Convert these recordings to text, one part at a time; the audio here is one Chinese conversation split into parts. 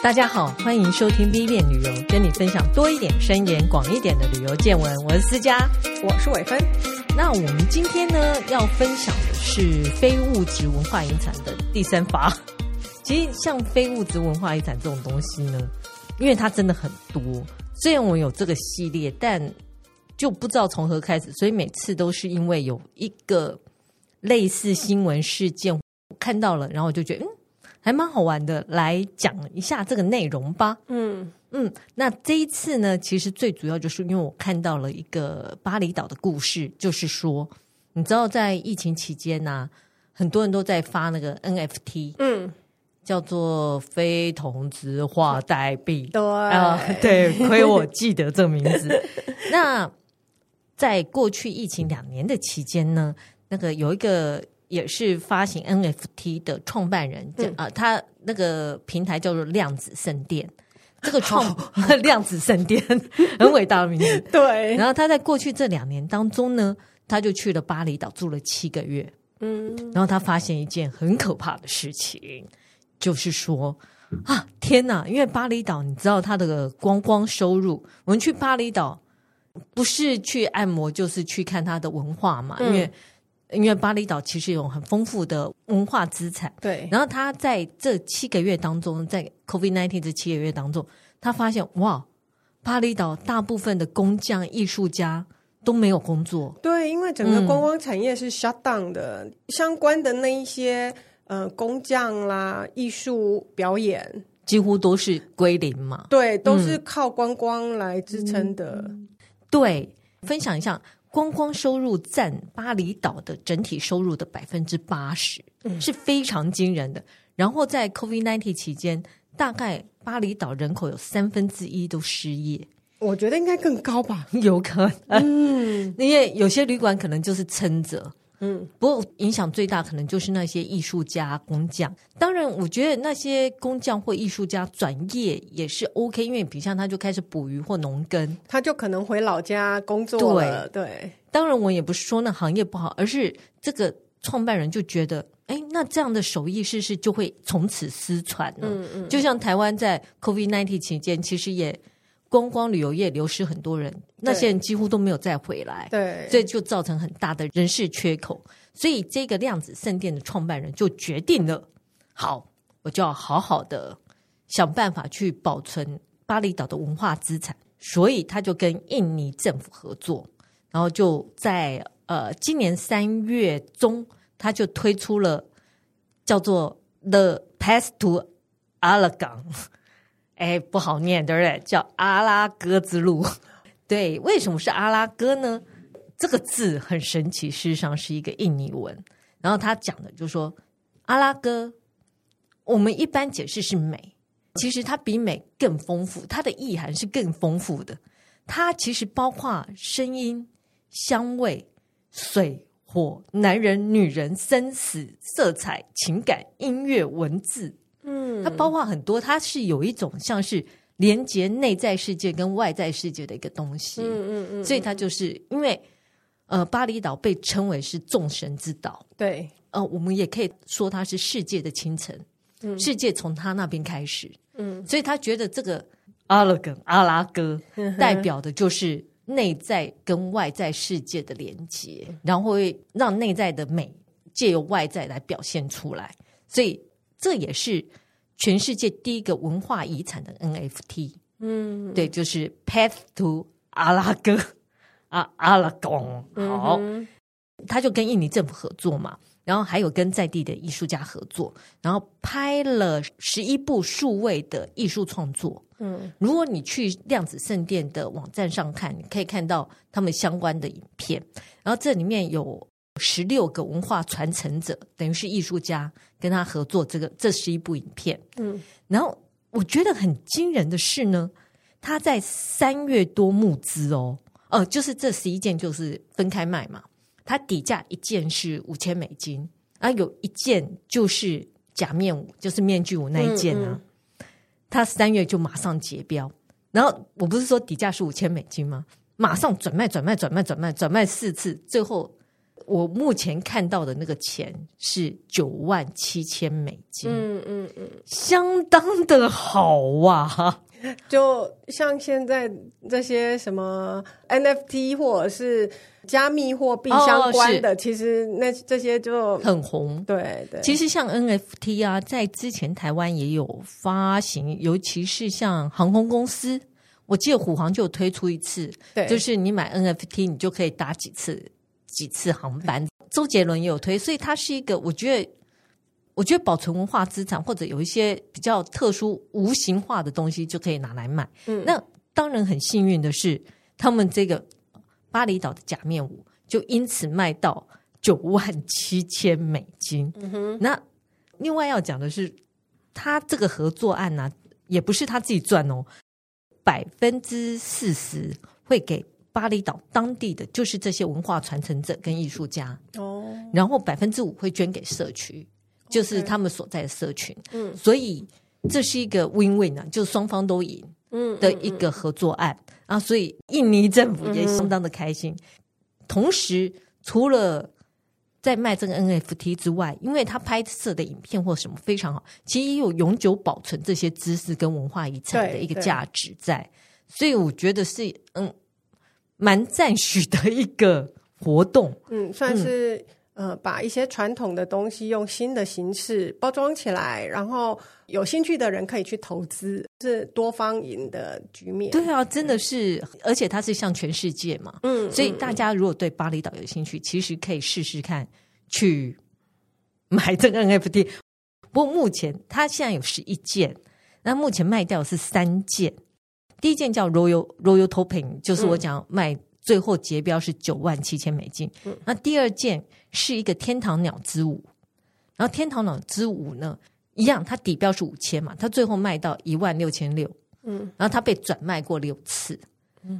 大家好，欢迎收听 B 链旅游，跟你分享多一点、深一点、广一点的旅游见闻。我是思佳，我是伟芬。那我们今天呢，要分享的是非物质文化遗产的第三法。其实像非物质文化遗产这种东西呢，因为它真的很多。虽然我有这个系列，但就不知道从何开始，所以每次都是因为有一个类似新闻事件看到了，然后我就觉得嗯。还蛮好玩的，来讲一下这个内容吧。嗯嗯，那这一次呢，其实最主要就是因为我看到了一个巴厘岛的故事，就是说，你知道在疫情期间呢、啊，很多人都在发那个 NFT，嗯，叫做非同质化代币。对啊、呃，对，亏我记得这个名字。那在过去疫情两年的期间呢，那个有一个。也是发行 NFT 的创办人，啊、他那个平台叫做量子圣殿。这个创 量子圣殿 很伟大的名字，对。然后他在过去这两年当中呢，他就去了巴厘岛住了七个月，嗯。然后他发现一件很可怕的事情，就是说啊，天哪！因为巴厘岛，你知道他的观光收入，我们去巴厘岛不是去按摩，就是去看他的文化嘛，嗯、因为。因为巴厘岛其实有很丰富的文化资产，对。然后他在这七个月当中，在 COVID-19 这七个月当中，他发现哇，巴厘岛大部分的工匠、艺术家都没有工作。对，因为整个观光产业是 shut down 的，嗯、相关的那一些呃工匠啦、艺术表演，几乎都是归零嘛。对，都是靠观光来支撑的。嗯、对，分享一下。观光收入占巴厘岛的整体收入的百分之八十，是非常惊人的。然后在 COVID-19 期间，大概巴厘岛人口有三分之一都失业。我觉得应该更高吧，有可能。嗯，因为有些旅馆可能就是撑着。嗯，不过影响最大可能就是那些艺术家、工匠。当然，我觉得那些工匠或艺术家转业也是 OK，因为比如像他就开始捕鱼或农耕，他就可能回老家工作了。对，对。当然，我也不是说那行业不好，而是这个创办人就觉得，哎，那这样的手艺是不是就会从此失传呢？嗯嗯。就像台湾在 COVID nineteen 期间，其实也。观光旅游业流失很多人，那些人几乎都没有再回来，对，所以就造成很大的人事缺口。所以这个量子圣殿的创办人就决定了，好，我就要好好的想办法去保存巴厘岛的文化资产。所以他就跟印尼政府合作，然后就在呃今年三月中，他就推出了叫做 The Path to Arakan 哎，不好念，对不对？叫阿拉哥之路。对，为什么是阿拉哥呢？这个字很神奇，事实上是一个印尼文。然后他讲的就是说，阿拉哥，我们一般解释是美，其实它比美更丰富，它的意涵是更丰富的。它其实包括声音、香味、水、火、男人、女人、生死、色彩、情感、音乐、文字。嗯，它包括很多，它是有一种像是连接内在世界跟外在世界的一个东西。嗯嗯嗯，所以它就是因为呃，巴厘岛被称为是众神之岛。对，呃，我们也可以说它是世界的清晨。嗯，世界从他那边开始。嗯，所以他觉得这个阿拉根阿拉哥代表的就是内在跟外在世界的连接，然后会让内在的美借由外在来表现出来。所以。这也是全世界第一个文化遗产的 NFT，嗯，对，就是 Path to 阿拉哥啊，阿拉贡，好，嗯、他就跟印尼政府合作嘛，然后还有跟在地的艺术家合作，然后拍了十一部数位的艺术创作。嗯，如果你去量子圣殿的网站上看，你可以看到他们相关的影片，然后这里面有。十六个文化传承者，等于是艺术家跟他合作，这个这是一部影片。嗯，然后我觉得很惊人的是呢，他在三月多募资哦，呃，就是这十一件就是分开卖嘛，它底价一件是五千美金，啊，有一件就是假面舞，就是面具舞那一件啊，他三月就马上结标，然后我不是说底价是五千美金吗？马上转卖，转卖，转卖，转卖，转卖四次，最后。我目前看到的那个钱是九万七千美金，嗯嗯嗯，相当的好啊！就像现在这些什么 NFT 或者是加密货币相关的，哦、其实那这些就很红。对对，其实像 NFT 啊，在之前台湾也有发行，尤其是像航空公司，我记得虎航就有推出一次，对，就是你买 NFT，你就可以打几次。几次航班，周杰伦也有推，所以它是一个，我觉得，我觉得保存文化资产或者有一些比较特殊无形化的东西就可以拿来卖。嗯，那当然很幸运的是，他们这个巴厘岛的假面舞就因此卖到九万七千美金。嗯哼，那另外要讲的是，他这个合作案呢、啊，也不是他自己赚哦，百分之四十会给。巴厘岛当地的就是这些文化传承者跟艺术家。哦，然后百分之五会捐给社区，就是他们所在的社群。嗯，所以这是一个 win-win 啊，就双方都赢嗯的一个合作案。啊，所以印尼政府也相当的开心。同时，除了在卖这个 NFT 之外，因为他拍摄的影片或什么非常好，其实也有永久保存这些知识跟文化遗产的一个价值在，所以我觉得是嗯。蛮赞许的一个活动，嗯，算是、嗯、呃，把一些传统的东西用新的形式包装起来，然后有兴趣的人可以去投资，是多方赢的局面。对啊，真的是，而且它是向全世界嘛，嗯，所以大家如果对巴厘岛有兴趣，其实可以试试看去买这个 NFT。不过目前它现在有十一件，那目前卖掉是三件。第一件叫 Royal Royal Topping，就是我讲卖最后结标是九万七千美金。嗯、那第二件是一个天堂鸟之舞，然后天堂鸟之舞呢一样，它底标是五千嘛，它最后卖到一万六千六。嗯，然后它被转卖过六次。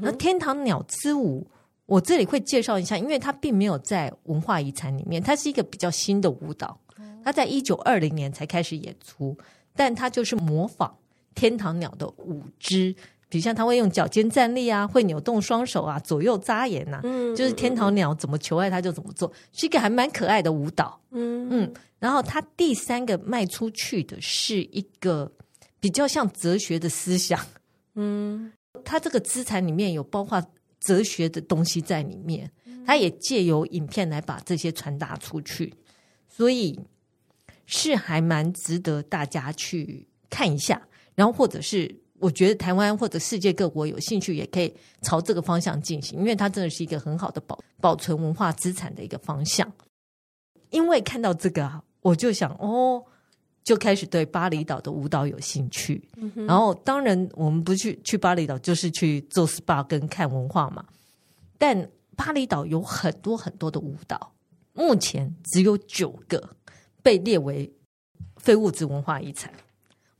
那、嗯、天堂鸟之舞，我这里会介绍一下，因为它并没有在文化遗产里面，它是一个比较新的舞蹈，它在一九二零年才开始演出，但它就是模仿天堂鸟的舞姿。比如像他会用脚尖站立啊，会扭动双手啊，左右扎眼呐、啊，嗯，就是天堂鸟怎么求爱他就怎么做，是一个还蛮可爱的舞蹈，嗯嗯。然后他第三个卖出去的是一个比较像哲学的思想，嗯，他这个资产里面有包括哲学的东西在里面，他也借由影片来把这些传达出去，所以是还蛮值得大家去看一下，然后或者是。我觉得台湾或者世界各国有兴趣，也可以朝这个方向进行，因为它真的是一个很好的保保存文化资产的一个方向。因为看到这个啊，我就想哦，就开始对巴厘岛的舞蹈有兴趣。嗯、然后，当然我们不去去巴厘岛，就是去做 SPA 跟看文化嘛。但巴厘岛有很多很多的舞蹈，目前只有九个被列为非物质文化遗产。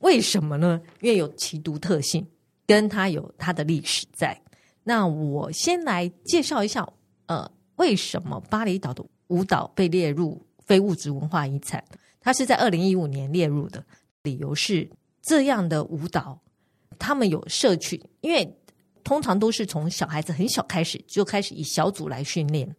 为什么呢？因为有其独特性，跟它有它的历史在。那我先来介绍一下，呃，为什么巴厘岛的舞蹈被列入非物质文化遗产？它是在二零一五年列入的，理由是这样的舞蹈，他们有社群，因为通常都是从小孩子很小开始就开始以小组来训练，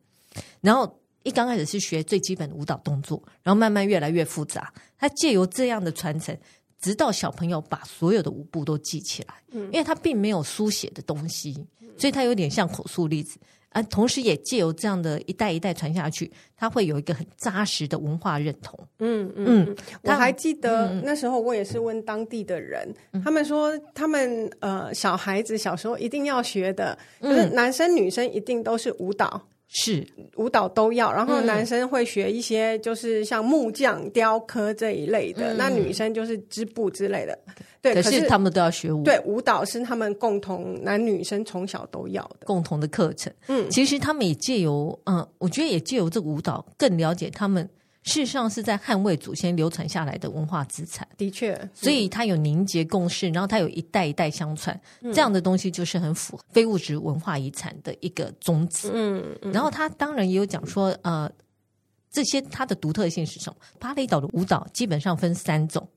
然后一刚开始是学最基本的舞蹈动作，然后慢慢越来越复杂。它借由这样的传承。直到小朋友把所有的舞步都记起来，嗯，因为他并没有书写的东西，所以他有点像口述例子啊。同时，也借由这样的一代一代传下去，他会有一个很扎实的文化认同。嗯嗯，嗯我还记得那时候，我也是问当地的人，嗯、他们说他们呃小孩子小时候一定要学的，就是男生女生一定都是舞蹈。是舞蹈都要，然后男生会学一些，就是像木匠、雕刻这一类的，嗯、那女生就是织布之类的。对，可是他们都要学舞。对，舞蹈是他们共同男女生从小都要的共同的课程。嗯，其实他们也借由，嗯，我觉得也借由这个舞蹈，更了解他们。事实上是在捍卫祖先流传下来的文化资产，的确，所以它有凝结共识，然后它有一代一代相传，这样的东西就是很符合非物质文化遗产的一个宗旨。嗯，嗯，然后他当然也有讲说，呃，这些它的独特性是什么？巴厘岛的舞蹈基本上分三种：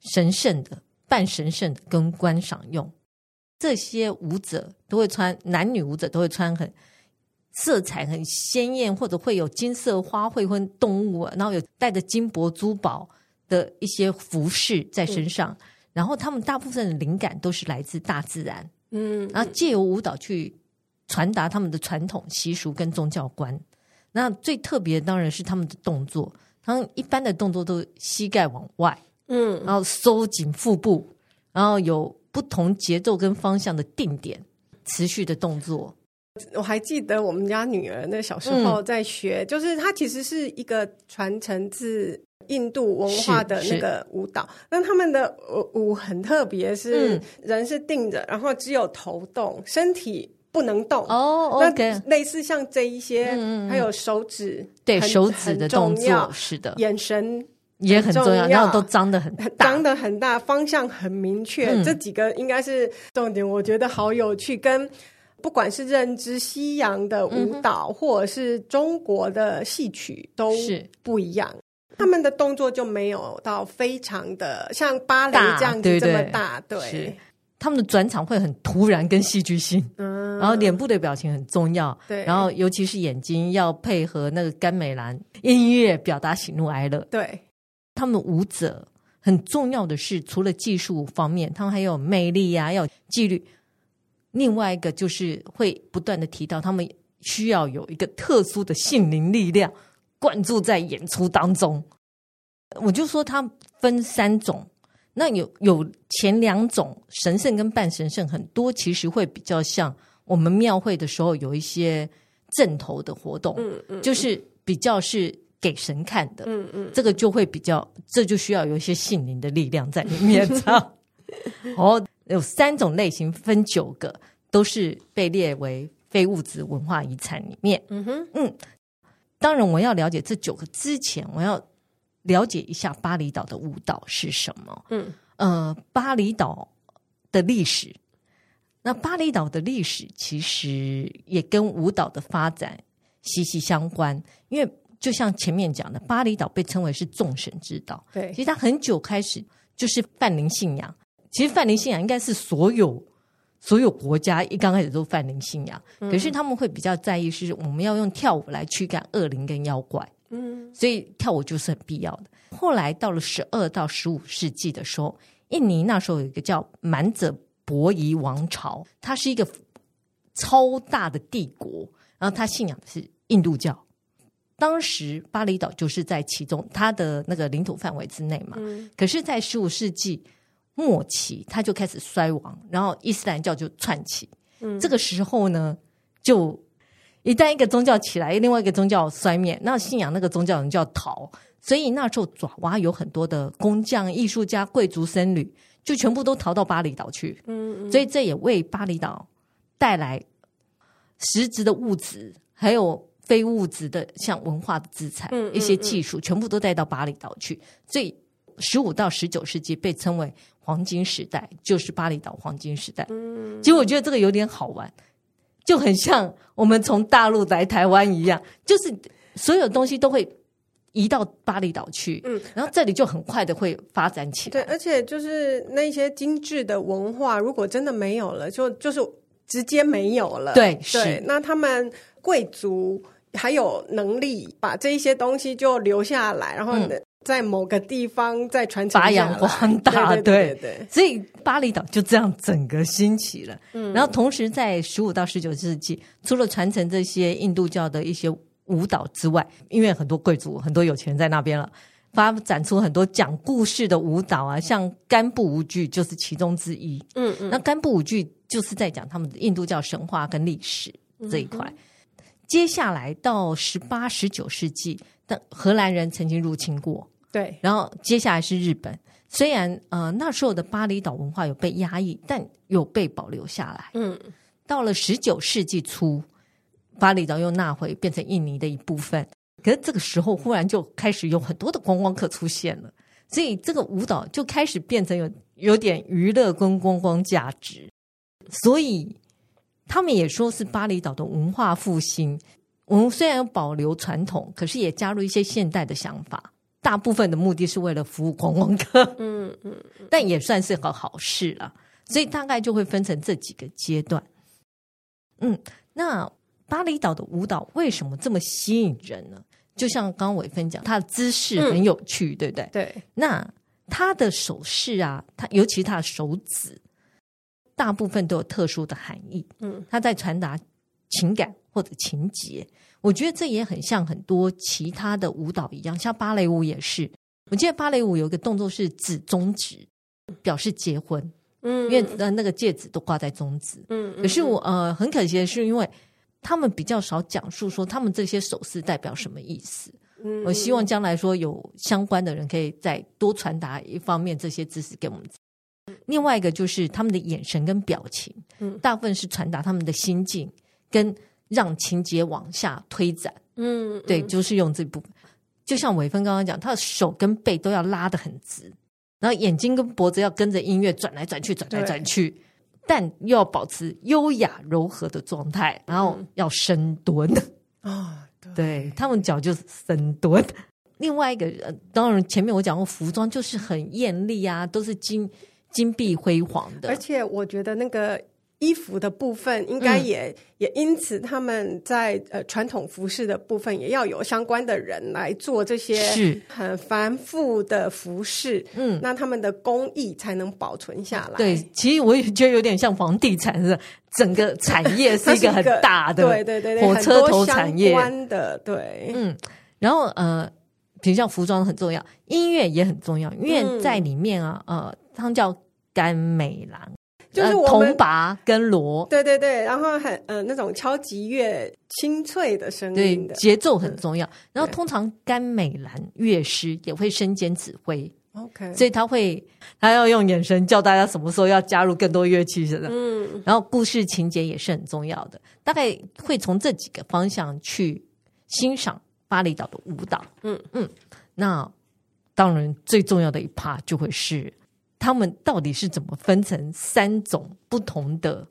神圣的、半神圣的跟观赏用。这些舞者都会穿，男女舞者都会穿很色彩很鲜艳，或者会有金色花卉或动物，然后有带着金箔珠宝的一些服饰在身上。嗯、然后他们大部分的灵感都是来自大自然，嗯，然后借由舞蹈去传达他们的传统习俗跟宗教观。那最特别当然是他们的动作，他们一般的动作都膝盖往外，嗯，然后收紧腹部，然后有不同节奏跟方向的定点，持续的动作。我还记得我们家女儿那小时候在学，嗯、就是她其实是一个传承自印度文化的那个舞蹈。那他们的舞很特别，是人是定着，嗯、然后只有头动，身体不能动。哦那类似像这一些，嗯、还有手指，对手指的动作是的，眼神也很重要，然后都张得很大，张得很大，方向很明确。嗯、这几个应该是重点，我觉得好有趣，跟。不管是认知西洋的舞蹈，嗯、或者是中国的戏曲，都不一样。他们的动作就没有到非常的像芭蕾这样子这么大。对，对，对，他们的转场会很突然跟戏剧性，嗯，然后脸部的表情很重要，对，然后尤其是眼睛要配合那个甘美兰音乐表达喜怒哀乐。对，他们舞者很重要的是，除了技术方面，他们还有魅力啊，要有纪律。另外一个就是会不断的提到，他们需要有一个特殊的心灵力量灌注在演出当中。我就说它分三种，那有有前两种神圣跟半神圣，很多其实会比较像我们庙会的时候有一些正头的活动，嗯嗯，就是比较是给神看的，嗯嗯，这个就会比较，这就需要有一些心灵的力量在里面，这样。哦。有三种类型，分九个，都是被列为非物质文化遗产里面。嗯哼，嗯，当然我要了解这九个之前，我要了解一下巴厘岛的舞蹈是什么。嗯，呃，巴厘岛的历史，那巴厘岛的历史其实也跟舞蹈的发展息息相关，因为就像前面讲的，巴厘岛被称为是众神之岛。对，其实它很久开始就是泛灵信仰。其实泛灵信仰应该是所有所有国家一刚开始都泛灵信仰，嗯、可是他们会比较在意是我们要用跳舞来驱赶恶灵跟妖怪，嗯，所以跳舞就是很必要的。后来到了十二到十五世纪的时候，印尼那时候有一个叫满者伯夷王朝，它是一个超大的帝国，然后他信仰的是印度教。当时巴厘岛就是在其中，它的那个领土范围之内嘛，嗯、可是，在十五世纪。末期，他就开始衰亡，然后伊斯兰教就窜起。嗯，这个时候呢，就一旦一个宗教起来，另外一个宗教衰灭，那信仰那个宗教人就要逃。所以那时候爪哇有很多的工匠、艺术家、贵族僧侣，就全部都逃到巴厘岛去。嗯，嗯，所以这也为巴厘岛带来实质的物质，还有非物质的，像文化的资产、嗯嗯嗯、一些技术，全部都带到巴厘岛去。所以十五到十九世纪被称为。黄金时代就是巴厘岛黄金时代。嗯，其实我觉得这个有点好玩，就很像我们从大陆来台湾一样，就是所有东西都会移到巴厘岛去。嗯，然后这里就很快的会发展起来。对，而且就是那些精致的文化，如果真的没有了，就就是直接没有了。对，对，是。那他们贵族还有能力把这一些东西就留下来，然后在某个地方在传承发扬光大，对，对，所以巴厘岛就这样整个兴起了。嗯，然后同时在十五到十九世纪，除了传承这些印度教的一些舞蹈之外，因为很多贵族、很多有钱人在那边了，发展出很多讲故事的舞蹈啊，像干布舞剧就是其中之一。嗯嗯，那干布舞剧就是在讲他们的印度教神话跟历史这一块。嗯、接下来到十八、十九世纪，但荷兰人曾经入侵过。对，然后接下来是日本。虽然呃那时候的巴厘岛文化有被压抑，但有被保留下来。嗯，到了十九世纪初，巴厘岛又纳回变成印尼的一部分。可是这个时候忽然就开始有很多的观光客出现了，所以这个舞蹈就开始变成有有点娱乐跟观光价值。所以他们也说是巴厘岛的文化复兴。我们虽然有保留传统，可是也加入一些现代的想法。大部分的目的是为了服务观光客，嗯嗯，但也算是个好事了。所以大概就会分成这几个阶段。嗯，那巴厘岛的舞蹈为什么这么吸引人呢？就像刚刚伟芬讲，他的姿势很有趣，嗯、对不对？对。那他的手势啊，他尤其他的手指，大部分都有特殊的含义。嗯，他在传达情感或者情节。我觉得这也很像很多其他的舞蹈一样，像芭蕾舞也是。我记得芭蕾舞有一个动作是指中指，表示结婚。嗯，因为那个戒指都挂在中指。嗯，可是我呃很可惜的是，因为他们比较少讲述说他们这些手势代表什么意思。嗯，我希望将来说有相关的人可以再多传达一方面这些知识给我们。另外一个就是他们的眼神跟表情，嗯，大部分是传达他们的心境跟让情节往下推展。嗯，对，就是用这部分。就像伟峰刚刚讲，他的手跟背都要拉得很直。然后眼睛跟脖子要跟着音乐转来转去，转来转去，但又要保持优雅柔和的状态，然后要深蹲啊、嗯，对，他们脚就是深蹲。另外一个，当然前面我讲过，服装就是很艳丽啊，都是金金碧辉煌的，而且我觉得那个。衣服的部分应该也、嗯、也因此他们在呃传统服饰的部分也要有相关的人来做这些是。很繁复的服饰，嗯，那他们的工艺才能保存下来。对，其实我也觉得有点像房地产是整个产业是 一个很大的，对对对对，火车头产业。关的，对，嗯，然后呃，比如像服装很重要，音乐也很重要，因为在里面啊，嗯、呃，他们叫甘美郎。就是我们铜拔跟锣，对对对，然后很呃那种敲击乐清脆的声音的，对，节奏很重要。嗯、然后通常甘美兰乐师也会身兼指挥，OK，所以他会他要用眼神叫大家什么时候要加入更多乐器似的。嗯，然后故事情节也是很重要的，大概会从这几个方向去欣赏巴厘岛的舞蹈。嗯嗯，那当然最重要的一 part 就会是。他们到底是怎么分成三种不同的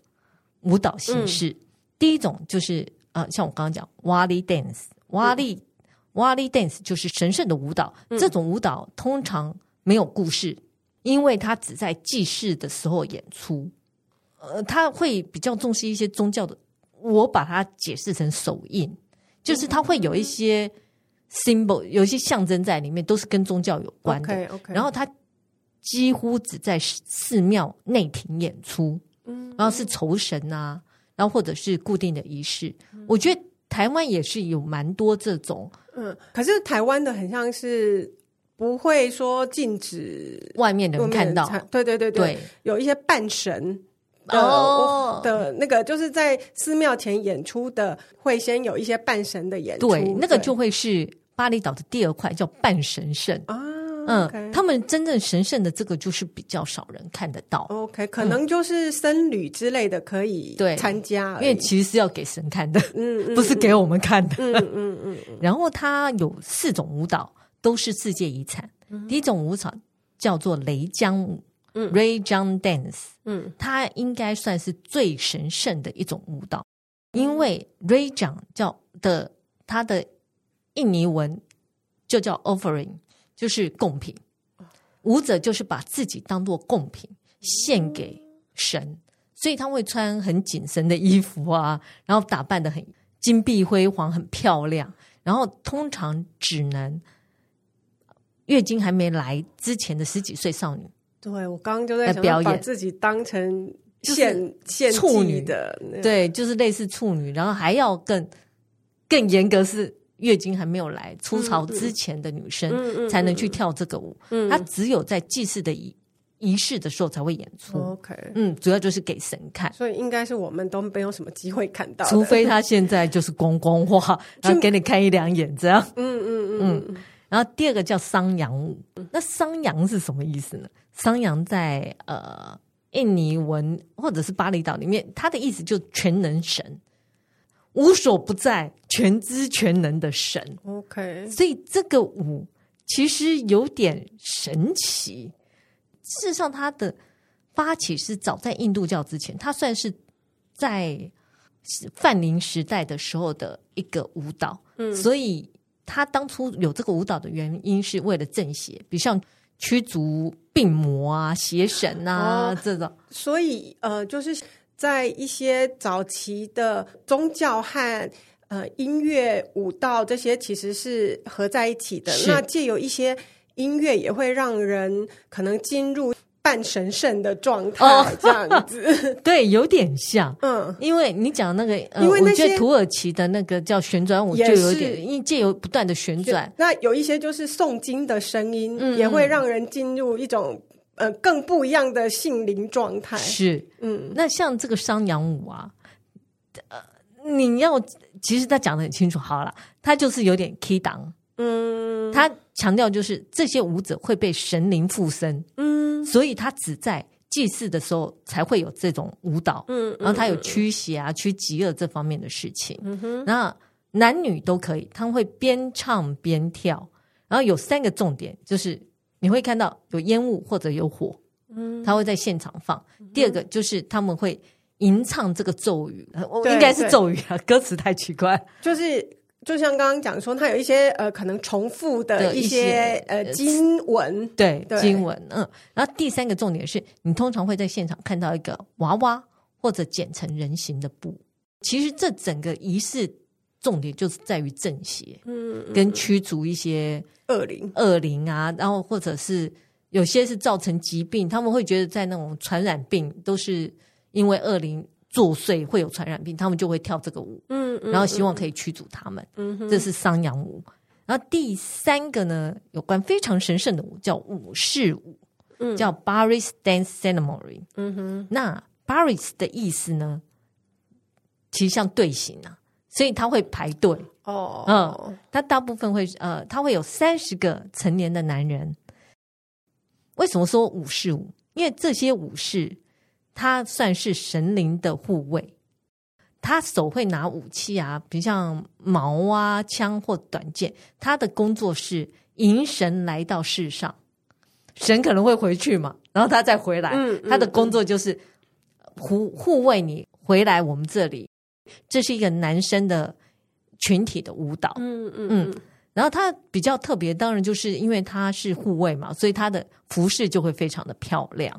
舞蹈形式？嗯、第一种就是呃，像我刚刚讲，Wali Dance，Wali Wali Dance 就是神圣的舞蹈。嗯、这种舞蹈通常没有故事，因为它只在祭祀的时候演出。呃，他会比较重视一些宗教的，我把它解释成手印，就是它会有一些 symbol，有一些象征在里面，都是跟宗教有关的。Okay. 然后它。几乎只在寺庙内庭演出，嗯，然后是酬神啊，然后或者是固定的仪式。嗯、我觉得台湾也是有蛮多这种，嗯，可是台湾的很像是不会说禁止外面的人看到，对对对对，对。有一些半神的、哦、的那个，就是在寺庙前演出的，会先有一些半神的演出，对，对那个就会是巴厘岛的第二块，叫半神圣。啊。嗯，Okay. 他们真正神圣的这个就是比较少人看得到。OK，可能就是僧侣之类的可以对参加，因为其实是要给神看的，嗯，不是给我们看的。嗯嗯嗯。然后它有四种舞蹈都是世界遗产。嗯、第一种舞蹈叫做雷江舞，嗯，Rayjang Dance，嗯，它应该算是最神圣的一种舞蹈，因为 Rayjang 叫的它的印尼文就叫 Offering。就是贡品，舞者就是把自己当做贡品献给神，所以他会穿很紧身的衣服啊，然后打扮的很金碧辉煌、很漂亮，然后通常只能月经还没来之前的十几岁少女。对，我刚刚就在想表演，把自己当成献献处女。的，对，就是类似处女，然后还要更更严格是。月经还没有来，初潮之前的女生才能去跳这个舞。嗯，她只有在祭祀的仪仪式的时候才会演出。OK，嗯，主要就是给神看，所以应该是我们都没有什么机会看到，除非他现在就是观光化，然后 给你看一两眼这样。嗯嗯嗯嗯。然后第二个叫桑阳舞，那桑阳是什么意思呢？桑阳在呃印尼文或者是巴厘岛里面，它的意思就全能神。无所不在、全知全能的神，OK，所以这个舞其实有点神奇。事实上，它的发起是早在印度教之前，它算是在梵林时代的时候的一个舞蹈。嗯，所以他当初有这个舞蹈的原因是为了正邪，比如像驱逐病魔啊、邪神啊、哦、这种。所以，呃，就是。在一些早期的宗教和呃音乐、舞蹈这些其实是合在一起的。那借由一些音乐，也会让人可能进入。半神圣的状态，这样子，哦，对，有点像，嗯，因为你讲那个，呃、因为那些我觉得土耳其的那个叫旋转舞，就有点，因为借由不断的旋转，那有一些就是诵经的声音，嗯，也会让人进入一种呃更不一样的性灵状态。是，嗯，那像这个商阳舞啊，呃，你要其实他讲的很清楚，好了，他就是有点 key down，嗯，他强调就是这些舞者会被神灵附身，嗯。所以他只在祭祀的时候才会有这种舞蹈，嗯，然后他有驱邪啊、驱极恶这方面的事情，嗯哼，那男女都可以，他们会边唱边跳，然后有三个重点，就是你会看到有烟雾或者有火，嗯，他会在现场放。第二个就是他们会吟唱这个咒语，我应该是咒语啊，歌词太奇怪，就是。就像刚刚讲说，它有一些呃可能重复的一些，呃经文，对，对经文，嗯。然后第三个重点是你通常会在现场看到一个娃娃或者剪成人形的布。其实这整个仪式重点就是在于正邪，嗯，跟驱逐一些恶灵、恶灵啊，然后或者是有些是造成疾病，他们会觉得在那种传染病都是因为恶灵。作祟会有传染病，他们就会跳这个舞，嗯，嗯，然后希望可以驱逐他们，嗯哼，这是商阳舞。然后第三个呢，有关非常神圣的舞叫武士舞，嗯，叫 Baris Dance Ceremony，嗯哼。那 Baris 的意思呢，其实像队形啊，所以他会排队，哦，嗯，他大部分会呃，他会有三十个成年的男人。为什么说武士舞？因为这些武士。他算是神灵的护卫，他手会拿武器啊，比如像矛啊、枪或短剑。他的工作是迎神来到世上，神可能会回去嘛，然后他再回来。嗯，他的工作就是护护卫你回来我们这里。这是一个男生的群体的舞蹈。嗯嗯嗯。然后他比较特别，当然就是因为他是护卫嘛，所以他的服饰就会非常的漂亮。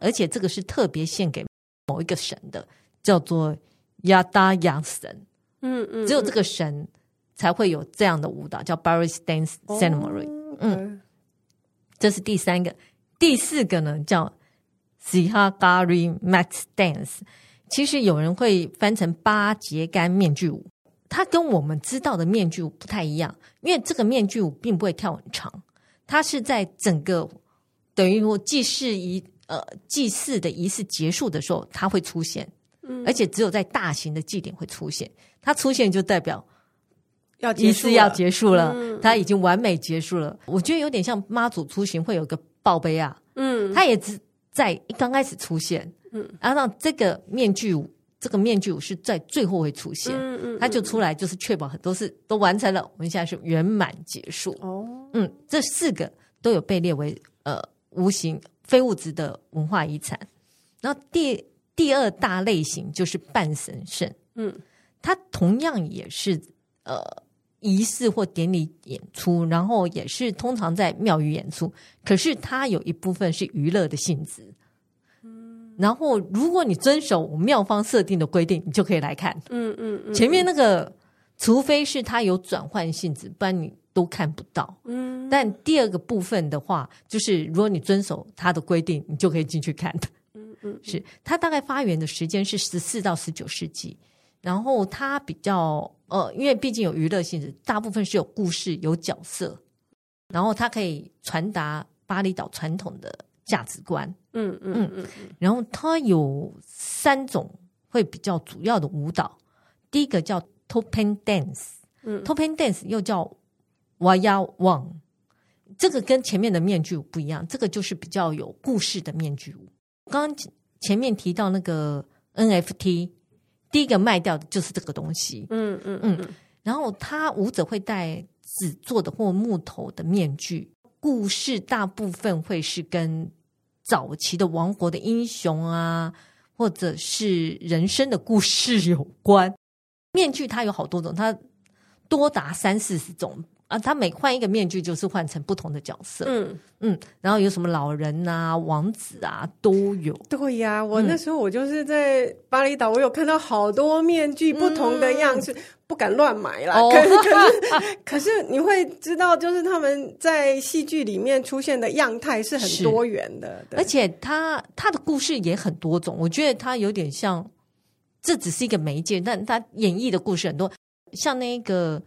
而且这个是特别献给某一个神的，叫做亚达亚神。嗯嗯，只有这个神才会有这样的舞蹈，叫 Baris Dance Ceremony。哦、嗯，这是第三个。第四个呢，叫 Sihagari Mat Dance。其实有人会翻成八节杆面具舞，它跟我们知道的面具舞不太一样，因为这个面具舞并不会跳很长，它是在整个等于我祭祀仪。呃，祭祀的仪式结束的时候，它会出现，嗯，而且只有在大型的祭典会出现。它出现就代表要仪式要结束了，嗯，它已经完美结束了。我觉得有点像妈祖出行会有个报碑啊，嗯，它也只在刚开始出现，嗯，然后让这个面具舞，这个面具舞是在最后会出现，嗯嗯，它就出来就是确保很多事都完成了，我们现在是圆满结束。哦，嗯，这四个都有被列为呃无形。非物质的文化遗产，然后第第二大类型就是半神圣，嗯，它同样也是呃仪式或典礼演出，然后也是通常在庙宇演出，可是它有一部分是娱乐的性质，嗯，然后如果你遵守妙方设定的规定，你就可以来看，嗯嗯，嗯，前面那个除非是它有转换性质，不然你。都看不到，嗯，但第二个部分的话，就是如果你遵守它的规定，你就可以进去看。的，嗯嗯，是它大概发源的时间是十四到十九世纪，然后它比较呃，因为毕竟有娱乐性质，大部分是有故事、有角色，然后它可以传达巴厘岛传统的价值观，嗯嗯嗯，然后它有三种会比较主要的舞蹈，第一个叫 Topeng Dance，嗯，Topeng Dance 又叫。哇呀旺，这个跟前面的面具舞不一样，这个就是比较有故事的面具舞。刚刚前面提到那个 NFT，第一个卖掉的就是这个东西。嗯嗯嗯。然后他舞者会戴纸做的或木头的面具，故事大部分会是跟早期的王国的英雄啊，或者是人生的故事有关。面具它有好多种，它多达三四十种。啊，他每换一个面具就是换成不同的角色，嗯嗯，然后有什么老人啊、王子啊都有。对呀，我那时候我就是在巴厘岛，我有看到好多面具不同的样式，嗯、不敢乱买啦。哦、可是 可是可是你会知道，就是他们在戏剧里面出现的样态是很多元的，而且他他的故事也很多种。我觉得他有点像，这只是一个媒介，但他演绎的故事很多，像那个。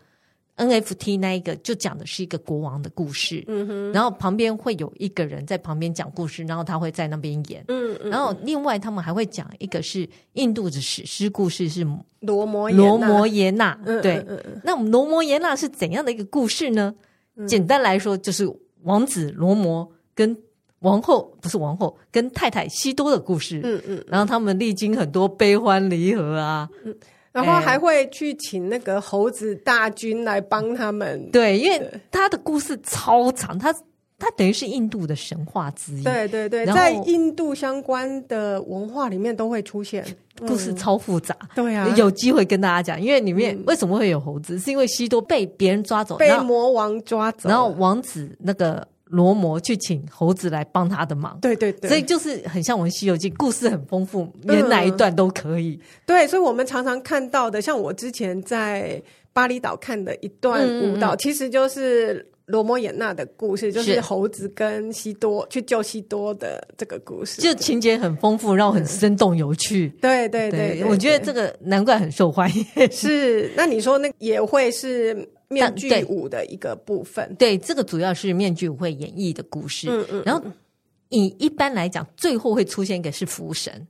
NFT 那一个就讲的是一个国王的故事，嗯哼，然后旁边会有一个人在旁边讲故事，然后他会在那边演，嗯嗯，然后另外他们还会讲一个是印度的史诗故事，是罗摩罗摩耶纳，对，那我们罗摩耶纳是怎样的一个故事呢？嗯、简单来说，就是王子罗摩跟王后不是王后跟太太西多的故事，嗯嗯，然后他们历经很多悲欢离合啊，嗯。然后还会去请那个猴子大军来帮他们。对，因为他的故事超长，他他等于是印度的神话之一。对对对，在印度相关的文化里面都会出现，故事超复杂。嗯、对啊，有机会跟大家讲，因为里面为什么会有猴子？嗯、是因为西多被别人抓走，被魔王抓走，然后王子那个。罗摩去请猴子来帮他的忙，对对对，所以就是很像我们《西游记》，故事很丰富，连哪一段都可以。嗯、对，所以我们常常看到的，像我之前在巴厘岛看的一段舞蹈，嗯、其实就是罗摩衍那的故事，就是猴子跟西多去救西多的这个故事，就情节很丰富，然后很生动有趣。对，对，对，我觉得这个难怪很受欢迎。是，那你说那也会是？面具舞的一个部分，对，对，这个主要是面具舞会演绎的故事。嗯嗯，然后以一般来讲，最后会出现一个是福神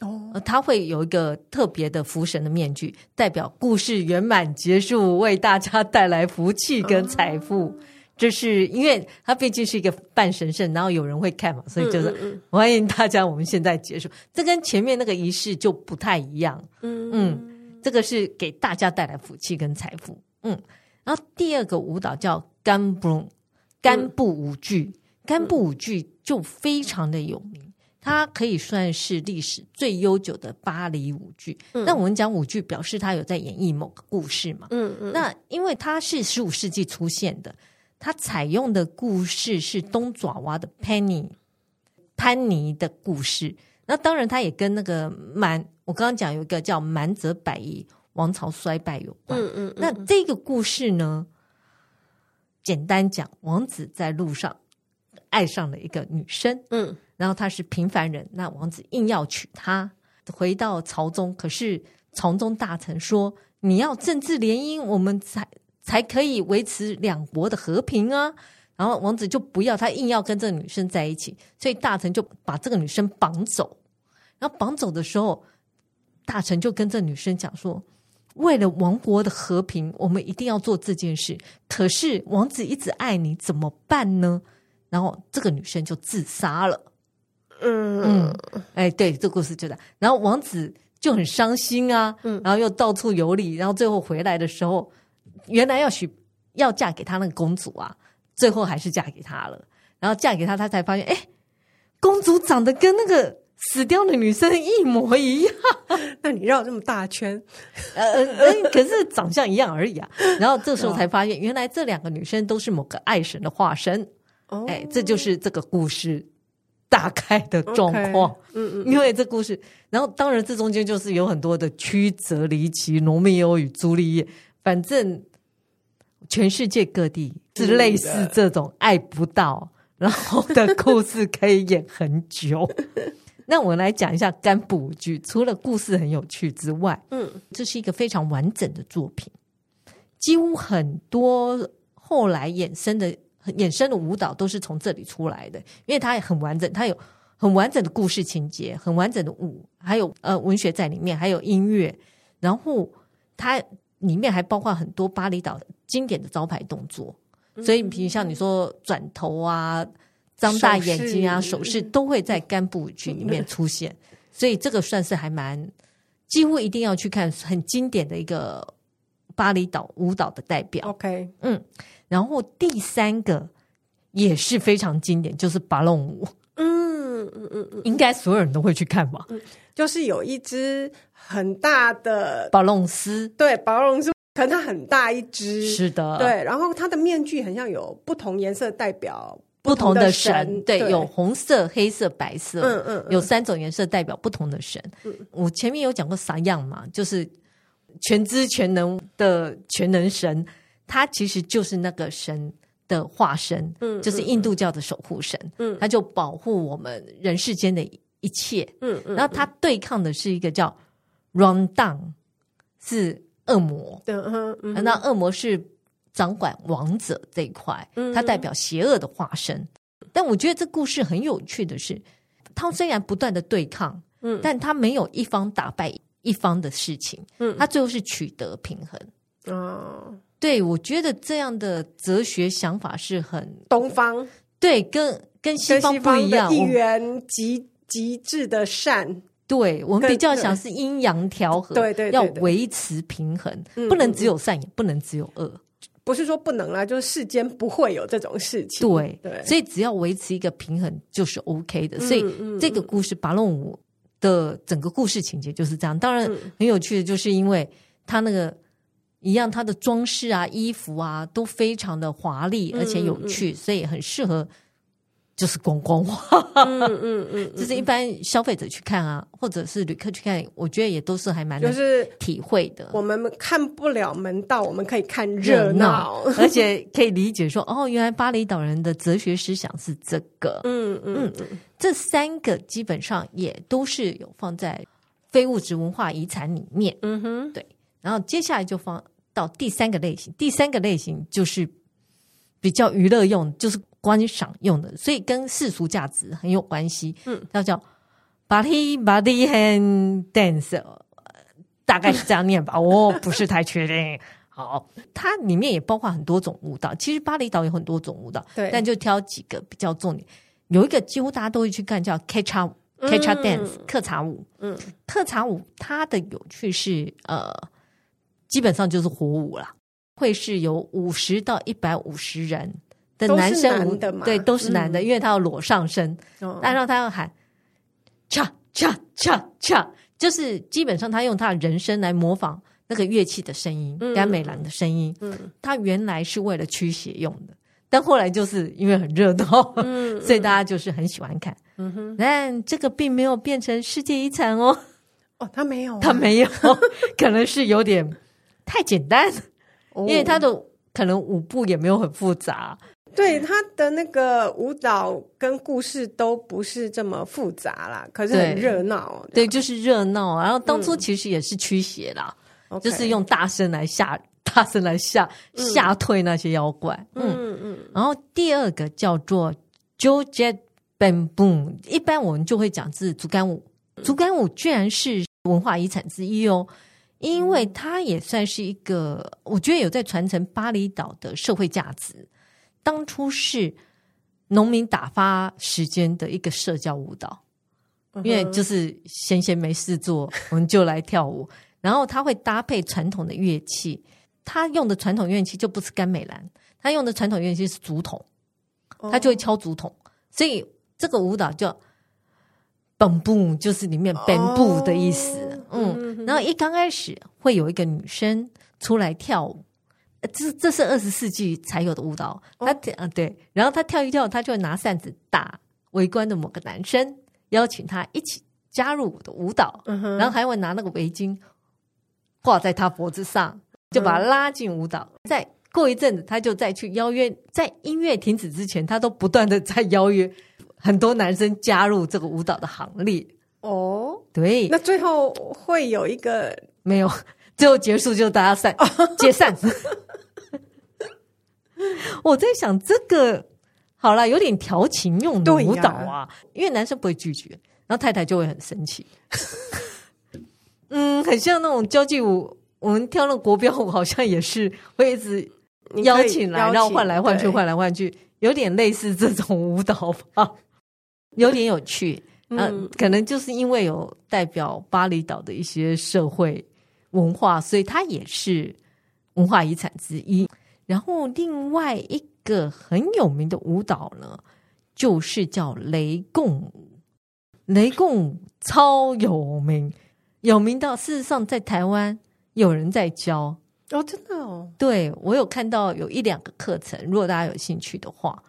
哦，他会有一个特别的福神的面具，代表故事圆满结束，为大家带来福气跟财富。哦、这是因为它毕竟是一个半神圣，然后有人会看嘛，所以就是欢迎大家。我们现在结束，这跟前面那个仪式就不太一样。嗯嗯，这个是给大家带来福气跟财富。嗯，然后第二个舞蹈叫甘布，甘布舞剧，甘布舞剧就非常的有名，它可以算是历史最悠久的巴黎舞剧。那我们讲舞剧，表示它有在演绎某个故事嘛？嗯嗯。那因为它是十五世纪出现的，它采用的故事是东爪哇的潘尼潘尼的故事。那当然，它也跟那个满，我刚刚讲有一个叫满泽百夷。王朝衰败有关。嗯嗯，那这个故事呢，简单讲，王子在路上爱上了一个女生，嗯，然后他是平凡人，那王子硬要娶她，回到朝中，可是朝中大臣说，你要政治联姻，我们才才可以维持两国的和平啊。然后王子就不要，他硬要跟这个女生在一起，所以大臣就把这个女生绑走。然后绑走的时候，大臣就跟这女生讲说。为了王国的和平，我们一定要做这件事。可是王子一直爱你，怎么办呢？然后这个女生就自杀了。嗯嗯，哎，对，这故事就这样。然后王子就很伤心啊，嗯，然后又到处游历，然后最后回来的时候，原来要许要嫁给他那个公主啊，最后还是嫁给他了。然后嫁给他，他才发现，哎，公主长得跟那个。死掉的女生一模一样，那你绕这么大圈，呃呃，可是长相一样而已啊。然后这时候才发现，原来这两个女生都是某个爱神的化身。哦，哎，这就是这个故事大概的状况。嗯嗯，因为这故事，然后当然这中间就是有很多的曲折离奇，罗密欧与朱丽叶，反正全世界各地是类似这种爱不到，然后的故事可以演很久。那我来讲一下甘布舞剧，除了故事很有趣之外，嗯，这是一个非常完整的作品，几乎很多后来衍生的衍生的舞蹈都是从这里出来的，因为它也很完整，它有很完整的故事情节，很完整的舞，还有呃文学在里面，还有音乐，然后它里面还包括很多巴厘岛经典的招牌动作，所以比如像你说转头啊。张大眼睛啊，手势都会在甘布舞剧里面出现，所以这个算是还蛮几乎一定要去看，很经典的一个巴厘岛舞蹈的代表。OK，嗯，然后第三个也是非常经典，就是巴隆舞。嗯嗯嗯嗯，应该所有人都会去看吧？就是有一只很大的巴隆斯，对，巴隆斯。可能它很大一只，是的，对。然后它的面具很像有不同颜色代表不同的神，对，对，有红色、黑色、白色，嗯嗯，嗯，有三种颜色代表不同的神。嗯，我前面有讲过啥样嘛，就是全知全能的全能神，他其实就是那个神的化身，嗯，就是印度教的守护神，嗯，他就保护我们人世间的一切，嗯嗯，然后他对抗的是一个叫 Rundown，是。恶魔，嗯嗯、那恶魔是掌管王者这一块，嗯、它代表邪恶的化身。但我觉得这故事很有趣的是，他虽然不断的对抗，嗯，但他没有一方打败一方的事情，嗯，他最后是取得平衡。哦，对，我觉得这样的哲学想法是很东方，对，跟跟西方不一样，一元极极致的善。对，我们比较想是阴阳调和，对对，要维持平衡，不能只有善，也不能只有恶。不是说不能啦，就是世间不会有这种事情。对对，所以只要维持一个平衡就是 OK 的。所以这个故事《拔龙舞》的整个故事情节就是这样。当然很有趣的就是因为它那个一样，它的装饰啊、衣服啊都非常的华丽而且有趣，所以很适合。就是观光化，嗯嗯嗯，就是一般消费者去看啊，或者是旅客去看，我觉得也都是还蛮就是体会的。我们看不了门道，我们可以看热闹，而且可以理解说，哦，原来巴厘岛人的哲学思想是这个。嗯嗯嗯，这三个基本上也都是有放在非物质文化遗产里面。嗯哼，对。然后接下来就放到第三个类型，第三个类型就是比较娱乐用，就是。观赏用的，所以跟世俗价值很有关系。嗯，它叫 Body Body Hand Dance，大概是这样念吧，我不是太确定。好，它里面也包括很多种舞蹈。其实巴厘岛有很多种舞蹈，对，但就挑几个比较重点。有一个几乎大家都会去看，叫 catch up catch up Dance，客家舞。嗯，客家舞它的有趣是，呃，基本上就是火舞啦，会是有五十到一百五十人。的男生的嘛，对，都是男的，嗯、因为他要裸上身，然后他要喊恰恰恰恰，就是基本上他用他的人声来模仿那个乐器的声音，甘美兰的声音。嗯，他原来是为了驱邪用的，但后来就是因为很热闹，嗯、所以大家就是很喜欢看。嗯哼，但这个并没有变成世界遗产哦。哦，他没有、啊，他没有，可能是有点太简单，哦、因为他的可能舞步也没有很复杂。对，他的那个舞蹈跟故事都不是这么复杂啦，可是很热闹。对，对，就是热闹。然后当初其实也是驱邪啦，嗯、就是用大声来吓，大声来吓吓退那些妖怪。嗯嗯。嗯，然后第二个叫做 Joget Bamboom，一般我们就会讲是竹竿舞。竹竿舞居然是文化遗产之一哦，因为它也算是一个，我觉得有在传承巴厘岛的社会价值。当初是农民打发时间的一个社交舞蹈，因为就是闲闲没事做，我们就来跳舞。然后他会搭配传统的乐器，他用的传统乐器就不是甘美兰，他用的传统乐器是竹筒，他就会敲竹筒，所以这个舞蹈叫 bamboo，就是里面 bamboo 的意思。嗯，然后一刚开始会有一个女生出来跳舞。这这是二十世纪才有的舞蹈，他啊对，然后他跳一跳，他就拿扇子打围观的某个男生，邀请他一起加入我的舞蹈，嗯、然后还会拿那个围巾挂在他脖子上，就把他拉进舞蹈。嗯、再过一阵子，他就再去邀约，在音乐停止之前，他都不断的在邀约很多男生加入这个舞蹈的行列。哦，对，那最后会有一个没有，最后结束就大家散解 散。我在想这个好了，有点调情用的舞蹈啊，因为男生不会拒绝，然后太太就会很生气。嗯，很像那种交际舞，我们跳那个国标舞，好像也是会一直邀请来，然后换来换去，换来换去，有点类似这种舞蹈吧，有点有趣。嗯，可能就是因为有代表巴厘岛的一些社会文化，所以它也是文化遗产之一。然后另外一个很有名的舞蹈呢，就是叫雷共舞。雷共舞超有名，有名到事实上在台湾有人在教哦，真的哦。对，我有看到有一两个课程，如果大家有兴趣的话，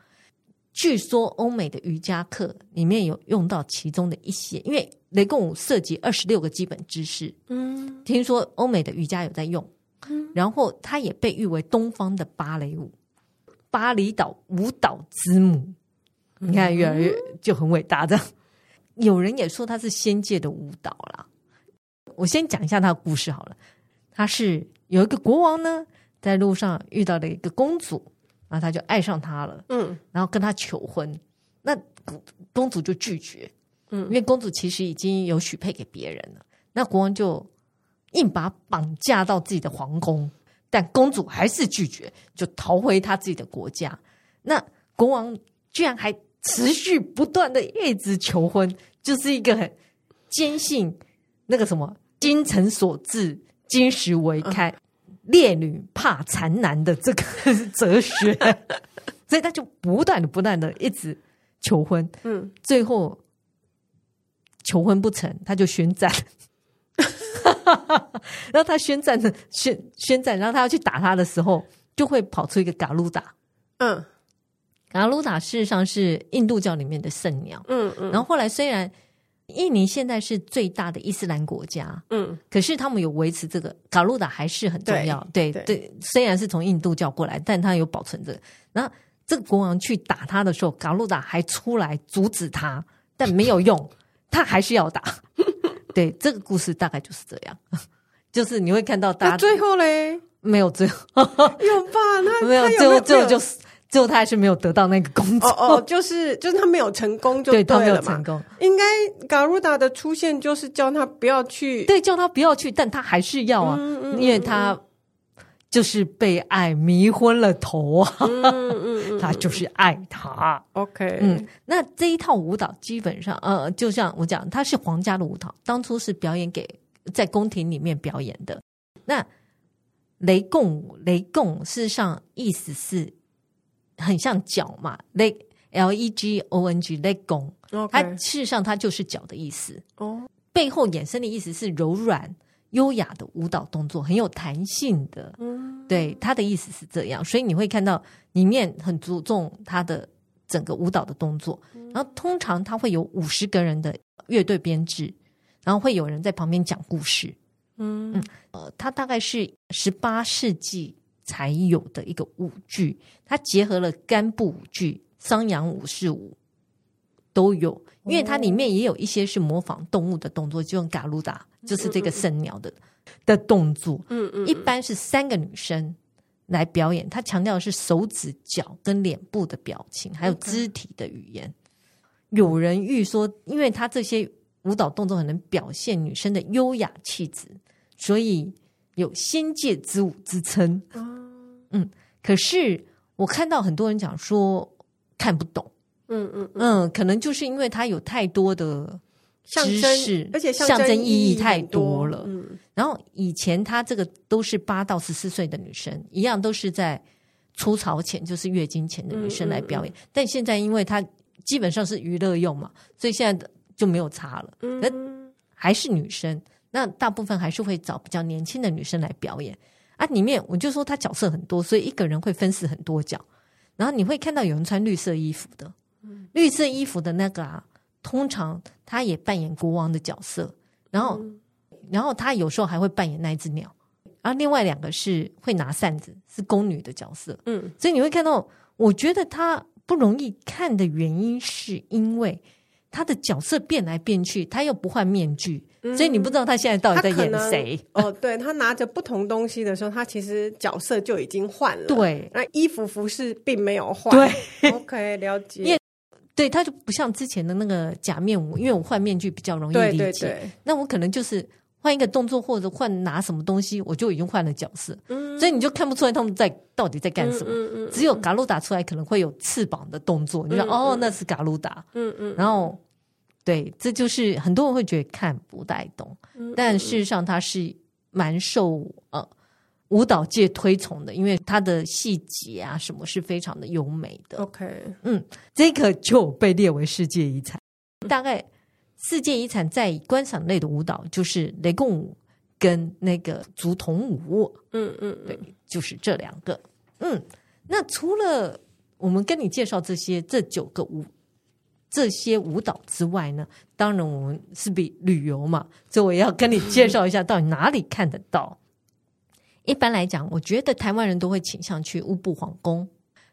据说欧美的瑜伽课里面有用到其中的一些，因为雷共舞涉及二十六个基本知识。嗯，听说欧美的瑜伽有在用，嗯，然后它也被誉为东方的芭蕾舞，巴厘岛舞蹈之母。你看，越来越就很伟大这样。有人也说它是仙界的舞蹈啦。我先讲一下他的故事好了。他是有一个国王呢，在路上遇到了一个公主，然后他就爱上她了。嗯，然后跟她求婚，那公主就拒绝。嗯，因为公主其实已经有许配给别人了。那国王就硬把她绑架到自己的皇宫，但公主还是拒绝，就逃回她自己的国家。那国王居然还。持续不断的一直求婚，就是一个很坚信那个什么“精诚所至，金石为开”，嗯、烈女怕缠男的这个 哲学，所以他就不断的、不断的一直求婚。嗯，最后求婚不成，他就宣战。然后他宣战的宣宣战，然后他要去打他的时候，就会跑出一个嘎鲁达。嗯。嘎鲁达事实上是印度教里面的圣鸟，嗯嗯，然后后来虽然印尼现在是最大的伊斯兰国家，嗯，可是他们有维持这个嘎鲁达还是很重要，对对，对，虽然是从印度教过来，但他有保存着。然后这个国王去打他的时候，嘎鲁达还出来阻止他，但没有用，他还是要打。对，这个故事大概就是这样，就是你会看到大家最后嘞，没有最后，有吧？那 没有最后，最后就是。最后他还是没有得到那个公主哦，哦，就是就是他没有成功就对了嘛。对，他没有成功。应该嘎鲁达的出现就是叫他不要去，对，叫他不要去，但他还是要啊，嗯嗯、因为他就是被爱迷昏了头啊，嗯嗯嗯、他就是爱他。OK，嗯，那这一套舞蹈基本上呃，就像我讲，它是皇家的舞蹈，当初是表演给在宫廷里面表演的。那雷共舞，雷共事实上意思是。很像脚嘛，leg l e g o n g leg gong，它事实上它就是脚的意思。哦，背后衍生的意思是柔软、优雅的舞蹈动作，很有弹性的。嗯，对，他的意思是这样，所以你会看到里面很注重他的整个舞蹈的动作。然后通常他会有五十个人的乐队编制，然后会有人在旁边讲故事。嗯嗯，呃，它大概是十八世纪。才有的一个舞剧，它结合了干部舞剧、桑扬武士舞都有，因为它里面也有一些是模仿动物的动作，就用嘎鲁达，就是这个圣鸟的的动作。嗯嗯，一般是三个女生来表演，它强调的是手指、脚跟脸部的表情，还有肢体的语言。有人预说，因为它这些舞蹈动作很能表现女生的优雅气质，所以。有仙界之舞之称，嗯，可是我看到很多人讲说看不懂，嗯嗯嗯，可能就是因为它有太多的象征，而且象征意义太多了。嗯，然后以前他这个都是八到十四岁的女生，一样都是在初潮前，就是月经前的女生来表演。但现在因为它基本上是娱乐用嘛，所以现在就没有差了，嗯，还是女生。那大部分还是会找比较年轻的女生来表演啊，里面我就说她角色很多，所以一个人会分饰很多角。然后你会看到有人穿绿色衣服的，嗯、绿色衣服的那个啊，通常他也扮演国王的角色。然后，嗯、然后他有时候还会扮演那只鸟。而另外两个是会拿扇子，是宫女的角色。嗯，所以你会看到，我觉得他不容易看的原因是因为。他的角色变来变去，他又不换面具，嗯、所以你不知道他现在到底在演谁。哦，对，他拿着不同东西的时候，他其实角色就已经换了。对，那衣服服饰并没有换。对，OK，了解。因为对，他就不像之前的那个假面舞，因为我换面具比较容易理解。对对对，那我可能就是换一个动作或者换拿什么东西，我就已经换了角色。嗯，所以你就看不出来他们在到底在干什么。嗯嗯，嗯，只有嘎鲁达出来可能会有翅膀的动作，你说、嗯、哦，那是嘎鲁达。嗯嗯，然后。对，这就是很多人会觉得看不太懂，但事实上它是蛮受呃舞蹈界推崇的，因为它的细节啊什么是非常的优美的。OK，嗯，这个就被列为世界遗产。大概世界遗产在观赏类的舞蹈就是雷共舞跟那个竹筒舞。嗯嗯，对，就是这两个。嗯，那除了我们跟你介绍这些这九个舞。这些舞蹈之外呢，当然我们是比旅游嘛，所以我要跟你介绍一下到底哪里看得到。一般来讲，我觉得台湾人都会倾向去乌布皇宫。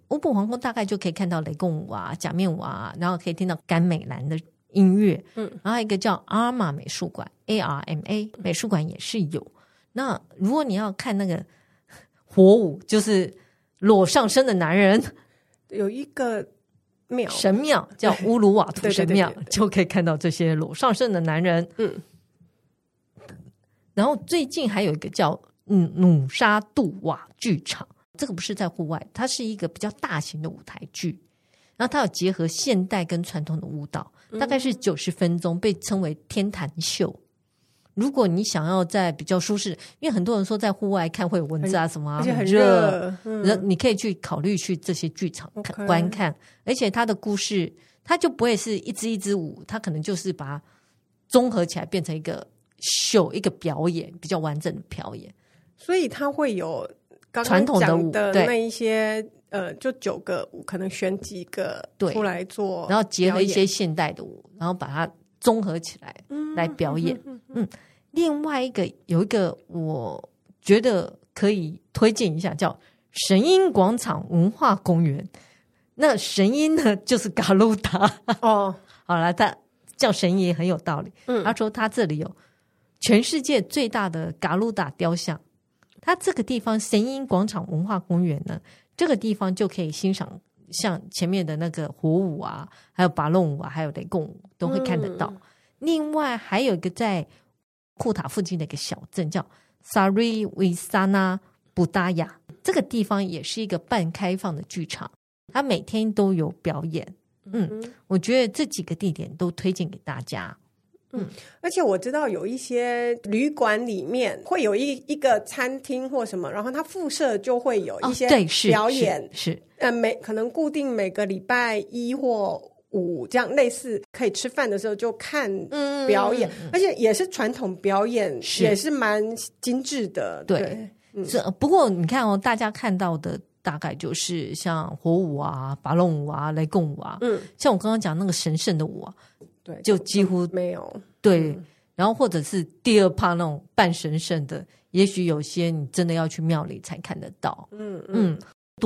乌布皇宫大概就可以看到雷贡舞啊、假面舞啊，然后可以听到甘美兰的音乐。嗯，然后还有一个叫阿玛美术馆 （ARMA） 美术馆也是有。那如果你要看那个火舞，就是裸上身的男人，有一个。庙神庙 叫乌鲁瓦图神庙，就可以看到这些裸上身的男人。嗯，然后最近还有一个叫嗯努沙杜瓦剧场，这个不是在户外，它是一个比较大型的舞台剧，然后它有结合现代跟传统的舞蹈，大概是九十分钟，被称为天坛秀。如果你想要在比较舒适，因为很多人说在户外看会有蚊子啊什么啊，而且很热，嗯，你可以去考虑去这些剧场看观看，而且它的故事，它就不会是一支一支舞，它可能就是把它综合起来变成一个秀，一个表演，比较完整的表演。所以它会有传统的舞的那一些，呃，就九个舞，可能选几个出来做，然后结合一些现代的舞，然后把它综合起来嗯来表演，嗯。另外一个有一个，我觉得可以推荐一下，叫神鹰广场文化公园。那神鹰呢，就是嘎鲁达哦。好了，他叫神鹰也很有道理。嗯，他说他这里有全世界最大的嘎鲁达雕像。他这个地方神鹰广场文化公园呢，这个地方就可以欣赏像前面的那个火舞啊，还有巴隆舞啊，还有雷共舞都会看得到。嗯、另外还有一个在。库塔附近的一个小镇叫萨瑞维萨纳布达雅，这个地方也是一个半开放的剧场，它每天都有表演。嗯，我觉得这几个地点都推荐给大家。嗯，而且我知道有一些旅馆里面会有一一个餐厅或什么，然后它附设就会有一些表演，哦、是，是呃每可能固定每个礼拜一或。五这样类似，可以吃饭的时候就看表演，嗯、而且也是传统表演，是。也是蛮精致的。对，这、嗯、不过你看哦，大家看到的大概就是像火舞啊、拔龙舞啊、雷共舞啊，嗯，像我刚刚讲那个神圣的舞啊，对，就几乎没有。对，嗯、然后或者是第二趴那种半神圣的，也许有些你真的要去庙里才看得到。嗯嗯。嗯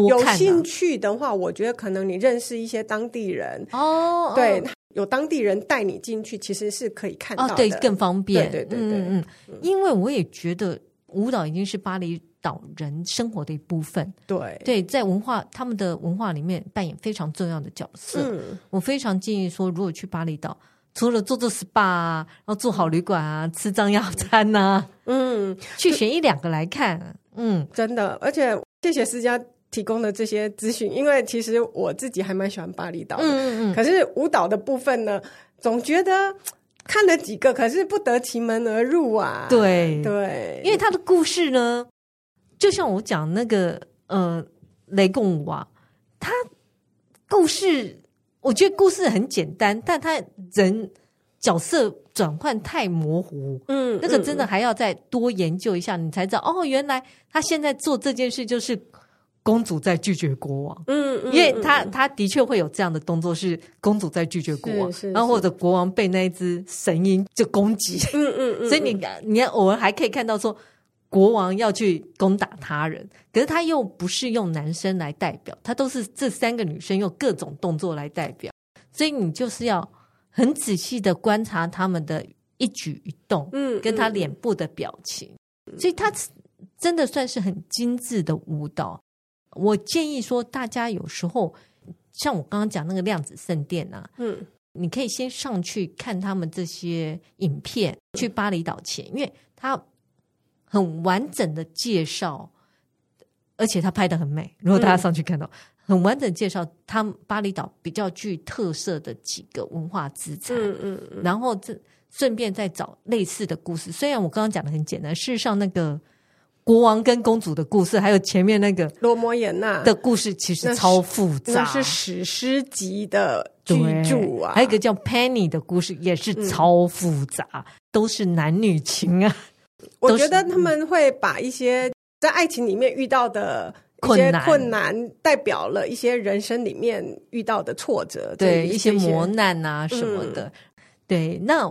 有兴趣的话，我觉得可能你认识一些当地人哦，对，有当地人带你进去，其实是可以看到的，对，更方便。对对对对，嗯嗯，因为我也觉得舞蹈已经是巴厘岛人生活的一部分，对对，在文化他们的文化里面扮演非常重要的角色。嗯，我非常建议说，如果去巴厘岛，除了做做 SPA 啊，然后住好旅馆啊，吃张药餐呐，嗯，去选一两个来看，嗯，真的，而且谢谢思佳。提供的这些资讯，因为其实我自己还蛮喜欢巴厘岛的，嗯嗯，可是舞蹈的部分呢，总觉得看了几个，可是不得其门而入啊。对对，对。因为他的故事呢，就像我讲那个呃雷共舞啊，他故事我觉得故事很简单，但他人角色转换太模糊，嗯，那个真的还要再多研究一下，你才知道哦，原来他现在做这件事就是。公主在拒绝国王，嗯，嗯，因为他他的确会有这样的动作，是公主在拒绝国王，然后或者国王被那一只神鹰就攻击，嗯嗯嗯，所以你你偶尔还可以看到说国王要去攻打他人，可是他又不是用男生来代表，他都是这三个女生用各种动作来代表，所以你就是要很仔细的观察他们的一举一动，嗯，跟他脸部的表情，所以他真的算是很精致的舞蹈。我建议说，大家有时候像我刚刚讲那个量子圣殿啊，嗯，你可以先上去看他们这些影片，去巴厘岛前，因为他很完整的介绍，而且他拍的很美。如果大家上去看到，很完整介绍他们巴厘岛比较具特色的几个文化资产，嗯嗯，然后这顺便再找类似的故事。虽然我刚刚讲的很简单，事实上那个。国王跟公主的故事，还有前面那个罗摩衍那的故事，其实超复杂，那是史诗级的巨著啊。还有一个叫 Penny 的故事，也是超复杂，嗯、都是男女情啊。我觉得他们会把一些在爱情里面遇到的一些困难，代表了一些人生里面遇到的挫折，对一些磨难啊什么的。嗯、对，那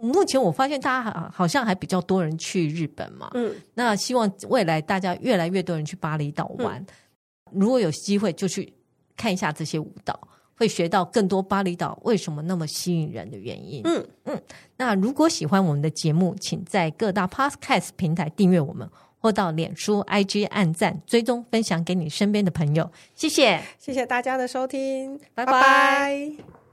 目前我发现大家好像还比较多人去日本嘛，嗯，那希望未来大家越来越多人去巴厘岛玩，嗯、如果有机会就去看一下这些舞蹈。会学到更多巴厘岛为什么那么吸引人的原因。嗯嗯，那如果喜欢我们的节目，请在各大 Podcast 平台订阅我们，或到脸书、IG 按赞、追踪、分享给你身边的朋友。谢谢，谢谢大家的收听，拜拜。拜拜。